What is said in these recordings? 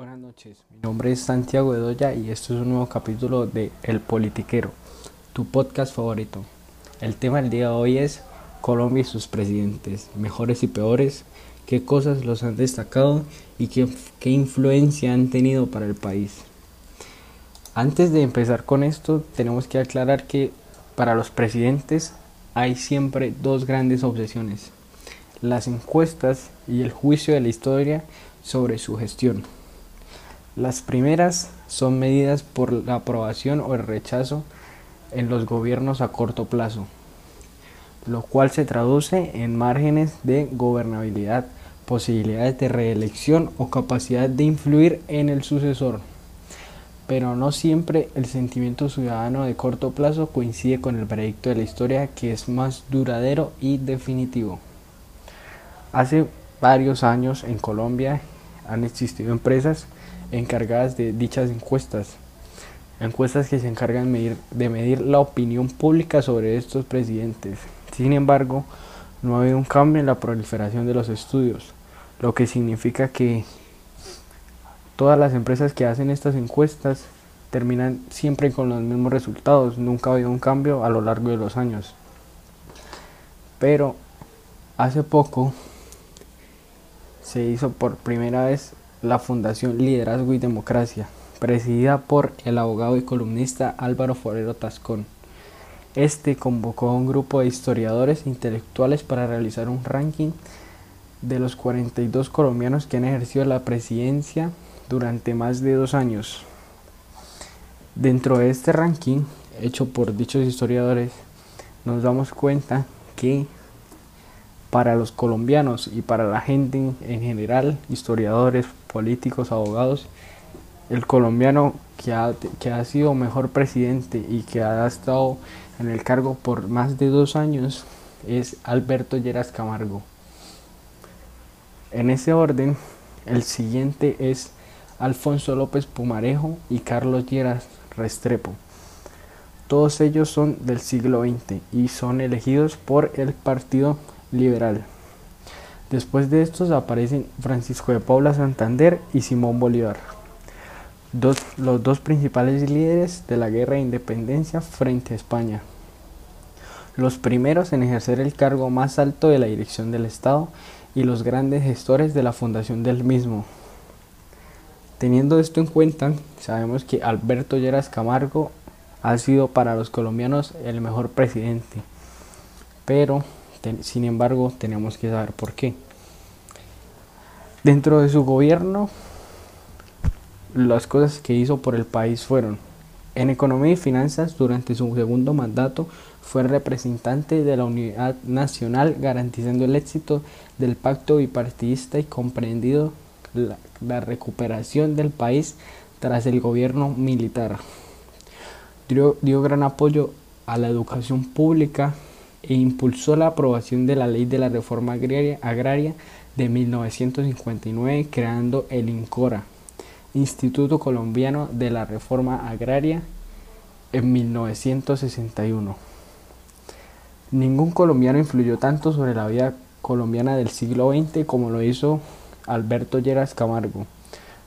Buenas noches, mi nombre es Santiago Edoya y esto es un nuevo capítulo de El Politiquero, tu podcast favorito. El tema del día de hoy es Colombia y sus presidentes, mejores y peores, qué cosas los han destacado y qué, qué influencia han tenido para el país. Antes de empezar con esto, tenemos que aclarar que para los presidentes hay siempre dos grandes obsesiones, las encuestas y el juicio de la historia sobre su gestión. Las primeras son medidas por la aprobación o el rechazo en los gobiernos a corto plazo, lo cual se traduce en márgenes de gobernabilidad, posibilidades de reelección o capacidad de influir en el sucesor. Pero no siempre el sentimiento ciudadano de corto plazo coincide con el veredicto de la historia que es más duradero y definitivo. Hace varios años en Colombia han existido empresas encargadas de dichas encuestas. Encuestas que se encargan de medir la opinión pública sobre estos presidentes. Sin embargo, no ha habido un cambio en la proliferación de los estudios, lo que significa que todas las empresas que hacen estas encuestas terminan siempre con los mismos resultados. Nunca ha habido un cambio a lo largo de los años. Pero hace poco se hizo por primera vez la Fundación Liderazgo y Democracia, presidida por el abogado y columnista Álvaro Forero Tascón. Este convocó a un grupo de historiadores intelectuales para realizar un ranking de los 42 colombianos que han ejercido la presidencia durante más de dos años. Dentro de este ranking, hecho por dichos historiadores, nos damos cuenta que para los colombianos y para la gente en general, historiadores, políticos, abogados, el colombiano que ha, que ha sido mejor presidente y que ha estado en el cargo por más de dos años es Alberto Lleras Camargo. En ese orden, el siguiente es Alfonso López Pumarejo y Carlos Lleras Restrepo. Todos ellos son del siglo XX y son elegidos por el Partido Liberal. Después de estos aparecen Francisco de Paula Santander y Simón Bolívar, los dos principales líderes de la guerra de independencia frente a España. Los primeros en ejercer el cargo más alto de la dirección del Estado y los grandes gestores de la fundación del mismo. Teniendo esto en cuenta, sabemos que Alberto Lleras Camargo ha sido para los colombianos el mejor presidente, pero sin embargo, tenemos que saber por qué. Dentro de su gobierno, las cosas que hizo por el país fueron, en economía y finanzas, durante su segundo mandato, fue representante de la unidad nacional, garantizando el éxito del pacto bipartidista y comprendido la, recuperación del país tras el gobierno militar. Dio gran apoyo a la educación pública, e impulsó la aprobación de la ley de la reforma agraria, de 1959 creando el INCORA, Instituto Colombiano de la Reforma Agraria, en 1961. Ningún colombiano influyó tanto sobre la vida colombiana del siglo XX como lo hizo Alberto Lleras Camargo.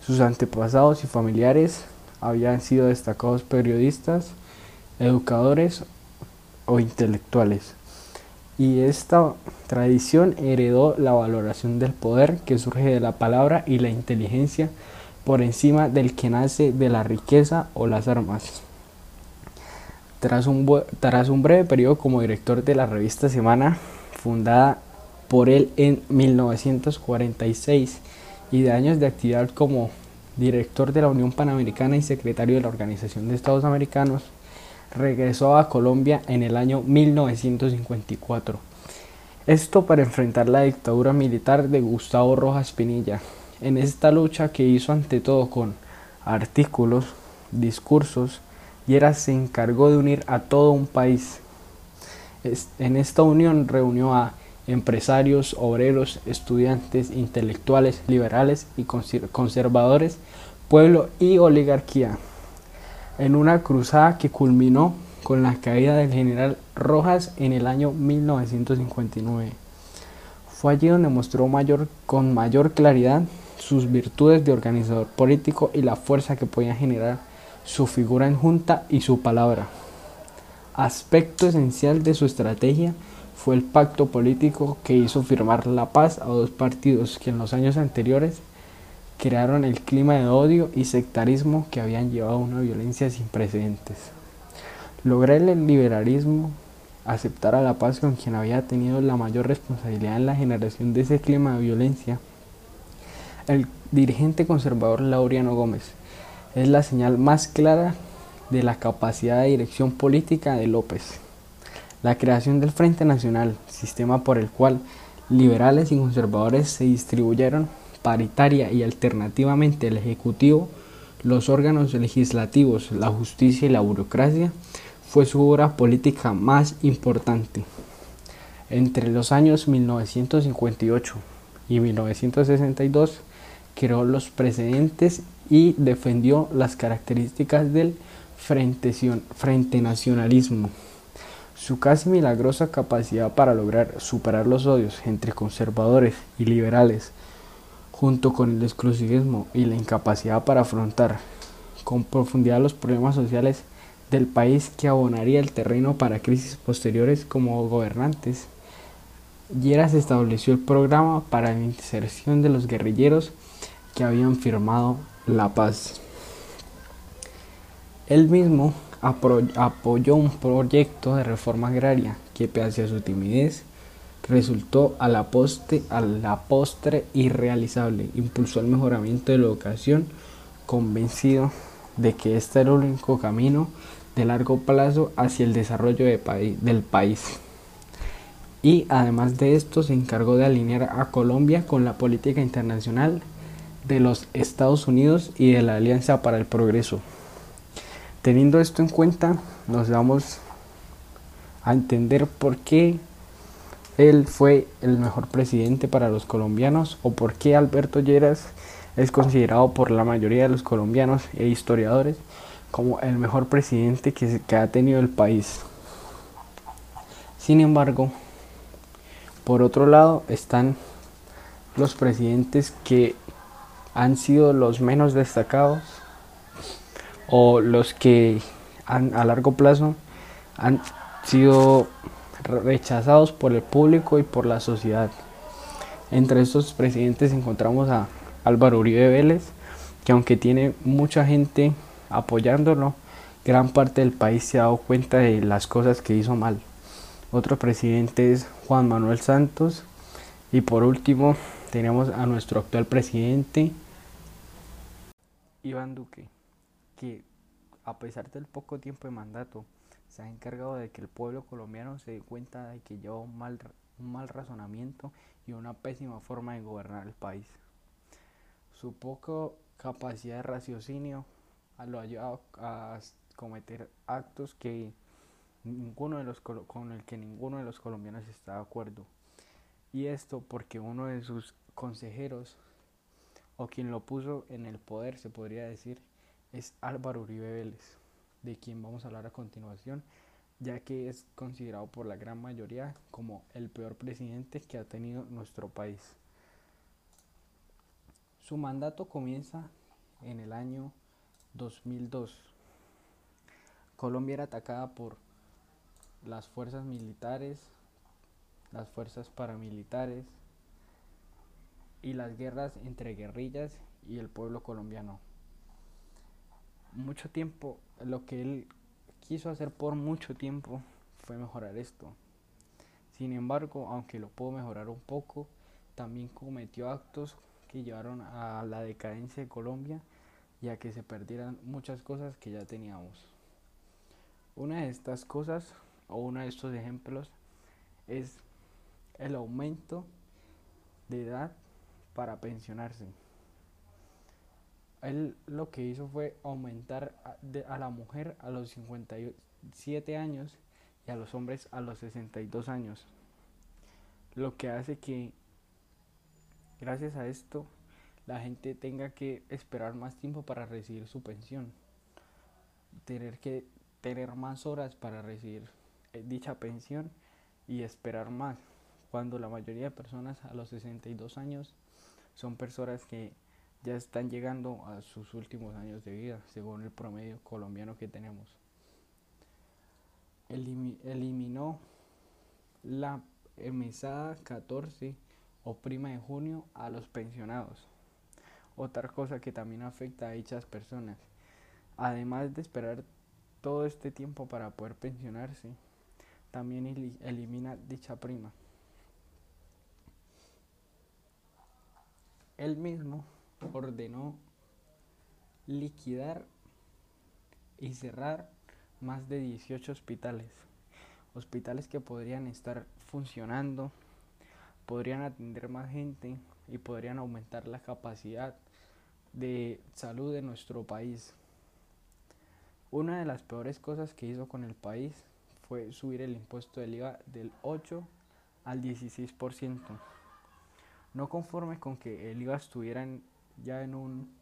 Sus antepasados y familiares habían sido destacados periodistas, educadores o intelectuales y esta tradición heredó la valoración del poder que surge de la palabra y la inteligencia por encima del que nace de la riqueza o las armas. Tras un, tras un breve periodo como director de la revista Semana, fundada por él en 1946, y de años de actividad como director de la Unión Panamericana y secretario de la Organización de Estados Americanos, regresó a Colombia en el año 1954. Esto para enfrentar la dictadura militar de Gustavo Rojas Pinilla. En esta lucha que hizo ante todo con artículos, discursos, Lleras se encargó de unir a todo un país. En esta unión reunió a empresarios, obreros, estudiantes, intelectuales, liberales y conservadores, pueblo y oligarquía en una cruzada que culminó con la caída del general Rojas en el año 1959. Fue allí donde mostró con mayor claridad sus virtudes de organizador político y la fuerza que podía generar su figura en junta y su palabra. Aspecto esencial de su estrategia fue el pacto político que hizo firmar la paz a dos partidos que en los años anteriores crearon el clima de odio y sectarismo que habían llevado a una violencia sin precedentes. Lograr el liberalismo aceptar a la paz con quien había tenido la mayor responsabilidad en la generación de ese clima de violencia, el dirigente conservador Laureano Gómez es la señal más clara de la capacidad de dirección política de López. La creación del Frente Nacional, sistema por el cual liberales y conservadores se distribuyeron paritaria y alternativamente el Ejecutivo, los órganos legislativos, la justicia y la burocracia, fue su obra política más importante. Entre los años 1958 y 1962 creó los precedentes y defendió las características del frente, frente nacionalismo. Su casi milagrosa capacidad para lograr superar los odios entre conservadores y liberales, junto con el exclusivismo y la incapacidad para afrontar con profundidad los problemas sociales del país que abonaría el terreno para crisis posteriores como gobernantes. Lleras estableció el programa para la inserción de los guerrilleros que habían firmado la paz. Él mismo apoyó un proyecto de reforma agraria que, pese a su timidez, resultó a la, poste, a la postre irrealizable. Impulsó el mejoramiento de la educación, convencido de que este era el único camino de largo plazo hacia el desarrollo del país. Y además de esto se encargó de alinear a Colombia con la política internacional de los Estados Unidos y de la Alianza para el Progreso. Teniendo esto en cuenta, nos vamos a entender por qué él fue el mejor presidente para los colombianos o por qué Alberto Lleras es considerado por la mayoría de los colombianos e historiadores como el mejor presidente que, que ha tenido el país. Sin embargo, por otro lado están los presidentes que han sido los menos destacados o los que han, a largo plazo han sido rechazados por el público y por la sociedad. Entre estos presidentes encontramos a Álvaro Uribe Vélez, que aunque tiene mucha gente apoyándolo, gran parte del país se ha dado cuenta de las cosas que hizo mal. Otro presidente es Juan Manuel Santos y por último tenemos a nuestro actual presidente Iván Duque, que a pesar del poco tiempo de mandato se ha encargado de que el pueblo colombiano se dé cuenta de que lleva un mal, un mal razonamiento y una pésima forma de gobernar el país. Su poca capacidad de raciocinio lo ha llevado a cometer actos que ninguno de los con el que ninguno de los colombianos está de acuerdo. Y esto porque uno de sus consejeros o quien lo puso en el poder, se podría decir, es Álvaro Uribe Vélez, de quien vamos a hablar a continuación, ya que es considerado por la gran mayoría como el peor presidente que ha tenido nuestro país. Su mandato comienza en el año 2002. Colombia era atacada por las fuerzas militares, las fuerzas paramilitares y las guerras entre guerrillas y el pueblo colombiano. Mucho tiempo, lo que él quiso hacer por mucho tiempo fue mejorar esto. Sin embargo, aunque lo pudo mejorar un poco, también cometió actos que llevaron a la decadencia de Colombia ya que se perdieran muchas cosas que ya teníamos. Una de estas cosas o uno de estos ejemplos es el aumento de edad para pensionarse. Él lo que hizo fue aumentar a, la mujer a los 57 años y a los hombres a los 62 años. Lo que hace que gracias a esto la gente tenga que esperar más tiempo para recibir su pensión, tener que tener más horas para recibir eh, dicha pensión y esperar más, cuando la mayoría de personas a los 62 años son personas que ya están llegando a sus últimos años de vida, según el promedio colombiano que tenemos. eliminó la mesada 14 o prima de junio a los pensionados. Otra cosa que también afecta a dichas personas. Además de esperar todo este tiempo para poder pensionarse, también elimina dicha prima. Él mismo ordenó liquidar y cerrar más de 18 hospitales. Hospitales que podrían estar funcionando, podrían atender más gente y podrían aumentar la capacidad de salud de nuestro país. Una de las peores cosas que hizo con el país fue subir el impuesto del IVA del 8 al 16%. No conforme con que el IVA estuviera ya en un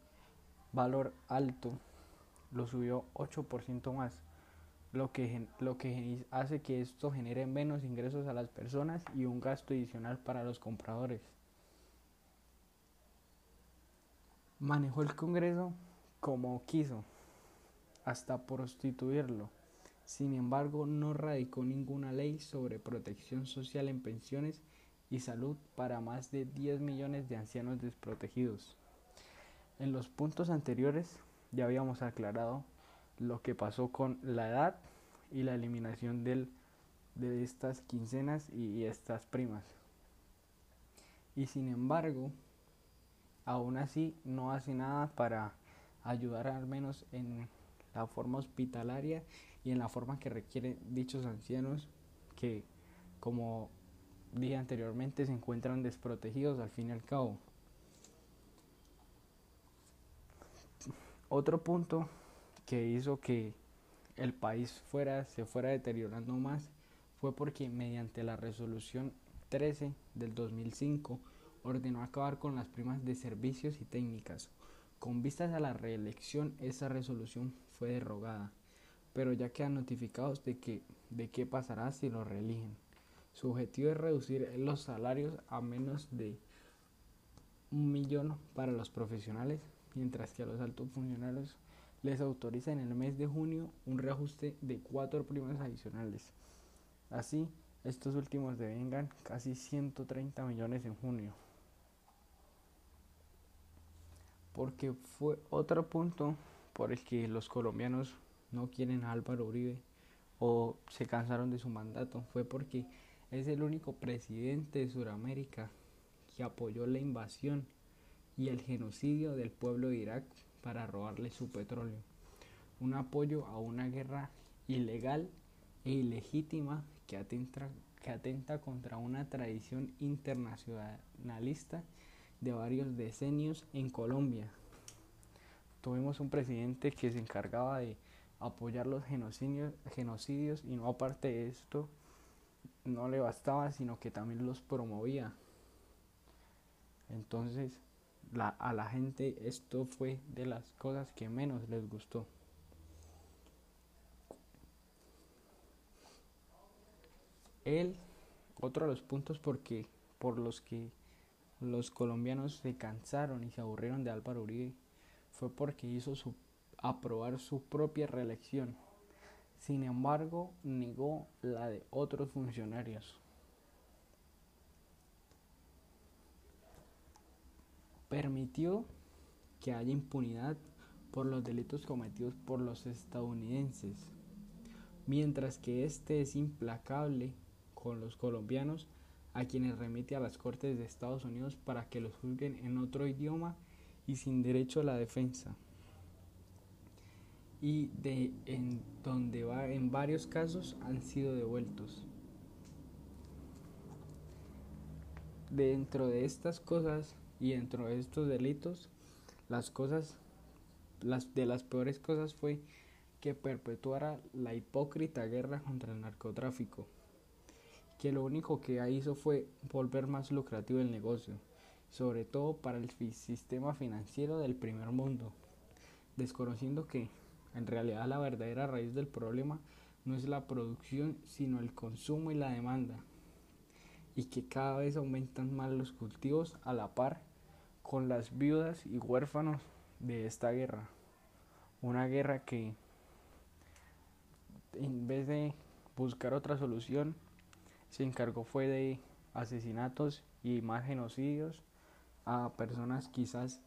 valor alto, lo subió 8% más, lo que, lo que hace que esto genere menos ingresos a las personas y un gasto adicional para los compradores. Manejó el Congreso como quiso, hasta prostituirlo. Sin embargo, no radicó ninguna ley sobre protección social en pensiones y salud para más de 10 millones de ancianos desprotegidos. En los puntos anteriores ya habíamos aclarado lo que pasó con la edad y la eliminación de estas quincenas y estas primas. Y sin embargo, aún así no hace nada para ayudar al menos en la forma hospitalaria y en la forma que requieren dichos ancianos que como dije anteriormente, se encuentran desprotegidos al fin y al cabo. Otro punto que hizo que el país fuera, se fuera deteriorando más fue porque mediante la resolución 13 del 2005 ordenó acabar con las primas de servicios y técnicas. Con vistas a la reelección, esa resolución fue derogada, pero ya quedan notificados de que de qué pasará si lo reeligen. Su objetivo es reducir los salarios a menos de un millón para los profesionales, mientras que a los altos funcionarios les autoriza en el mes de junio un reajuste de cuatro primas adicionales. Así, estos últimos devengan casi 130 millones en junio. Porque fue otro punto por el que los colombianos no quieren a Álvaro Uribe o se cansaron de su mandato. Fue porque es el único presidente de Sudamérica que apoyó la invasión y el genocidio del pueblo de Irak para robarle su petróleo. Un apoyo a una guerra ilegal e ilegítima que atenta, que atenta contra una tradición internacionalista de varios decenios en Colombia. Tuvimos un presidente que se encargaba de apoyar los genocidios, genocidios y no aparte de esto no le bastaba, sino que también los promovía. Entonces, a la gente esto fue de las cosas que menos les gustó. Él, otro de los puntos porque, por los que los colombianos se cansaron y se aburrieron de Álvaro Uribe fue porque hizo su, aprobar su propia reelección. Sin embargo, negó la de otros funcionarios. Permitió que haya impunidad por los delitos cometidos por los estadounidenses, mientras que este es implacable con los colombianos a quienes remite a las Cortes de Estados Unidos para que los juzguen en otro idioma y sin derecho a la defensa y de en donde va en varios casos han sido devueltos. Dentro de estas cosas y dentro de estos delitos, las cosas las de las peores cosas fue que perpetuara la hipócrita guerra contra el narcotráfico, que lo único que hizo fue volver más lucrativo el negocio, sobre todo para el sistema financiero del primer mundo, desconociendo que en realidad la verdadera raíz del problema no es la producción, sino el consumo y la demanda. Y que cada vez aumentan más los cultivos a la par con las viudas y huérfanos de esta guerra. Una guerra que en vez de buscar otra solución, se encargó fue de asesinatos y más genocidios a personas quizás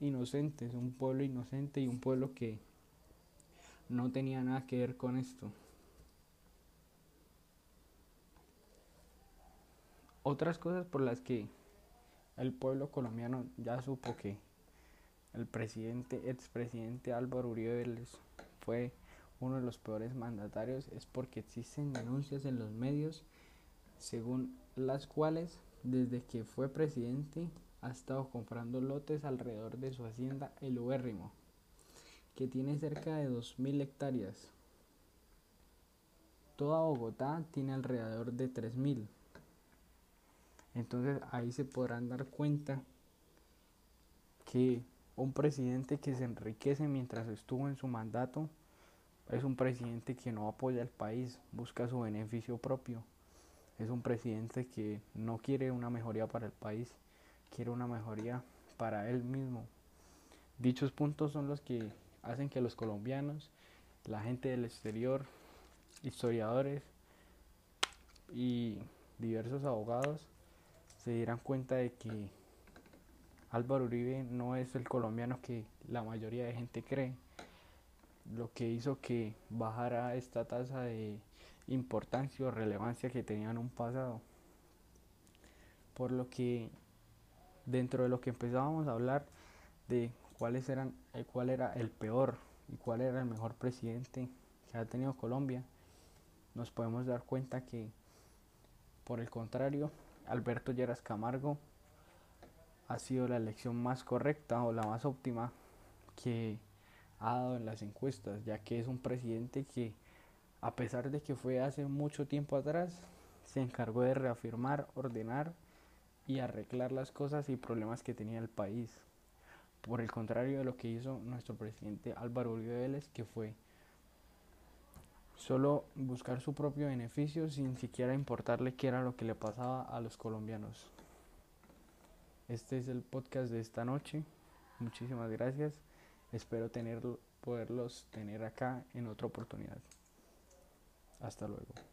inocentes, un pueblo inocente y un pueblo que no tenía nada que ver con esto. Otras cosas por las que el pueblo colombiano ya supo que el presidente, expresidente Álvaro Uribe fue uno de los peores mandatarios es porque existen denuncias en los medios según las cuales desde que fue presidente ha estado comprando lotes alrededor de su hacienda El Ubérrimo, que tiene cerca de 2.000 hectáreas. Toda Bogotá tiene alrededor de 3.000. Entonces ahí se podrán dar cuenta que un presidente que se enriquece mientras estuvo en su mandato es un presidente que no apoya al país, busca su beneficio propio. Es un presidente que no quiere una mejoría para el país, quiere una mejoría para él mismo. Dichos puntos son los que hacen que los colombianos, la gente del exterior, historiadores y diversos abogados se dieran cuenta de que Álvaro Uribe no es el colombiano que la mayoría de gente cree lo que hizo que bajara esta tasa de importancia o relevancia que tenía en un pasado. Por lo que dentro de lo que empezábamos a hablar de cuáles eran eh, cuál era el peor y cuál era el mejor presidente que ha tenido Colombia, nos podemos dar cuenta que por el contrario, Alberto Lleras Camargo ha sido la elección más correcta o la más óptima que ha dado en las encuestas, ya que es un presidente que, a pesar de que fue hace mucho tiempo atrás, se encargó de reafirmar, ordenar y arreglar las cosas y problemas que tenía el país. Por el contrario de lo que hizo nuestro presidente Álvaro Uribe Vélez, que fue solo buscar su propio beneficio sin siquiera importarle qué era lo que le pasaba a los colombianos. Este es el podcast de esta noche. Muchísimas gracias. Espero tener, poderlos tener acá en otra oportunidad. Hasta luego.